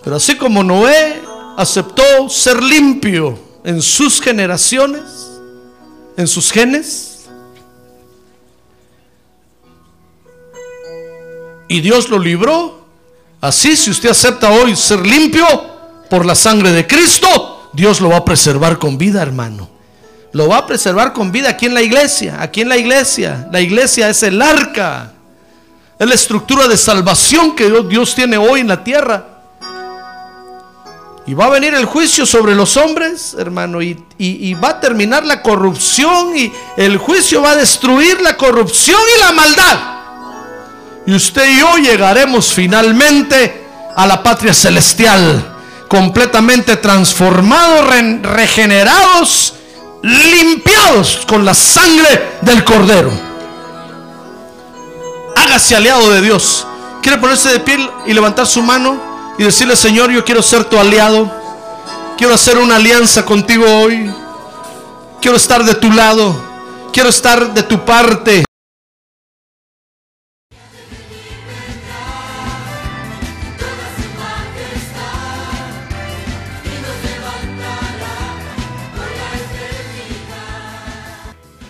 Pero así como Noé aceptó ser limpio en sus generaciones, en sus genes, y Dios lo libró, así si usted acepta hoy ser limpio por la sangre de Cristo, Dios lo va a preservar con vida, hermano. Lo va a preservar con vida aquí en la iglesia, aquí en la iglesia. La iglesia es el arca, es la estructura de salvación que Dios, tiene hoy en la tierra. Y va a venir el juicio sobre los hombres, hermano, y- y va a terminar la corrupción y el juicio va a destruir la corrupción y la maldad. Y usted y yo llegaremos finalmente a la patria celestial, completamente transformados, re- regenerados, limpiados con la sangre del cordero. Hágase aliado de Dios. ¿Quiere ponerse de pie y levantar su mano? y decirle, Señor, yo quiero ser tu aliado. Quiero hacer una alianza contigo hoy. Quiero estar de tu lado. Quiero estar de tu parte.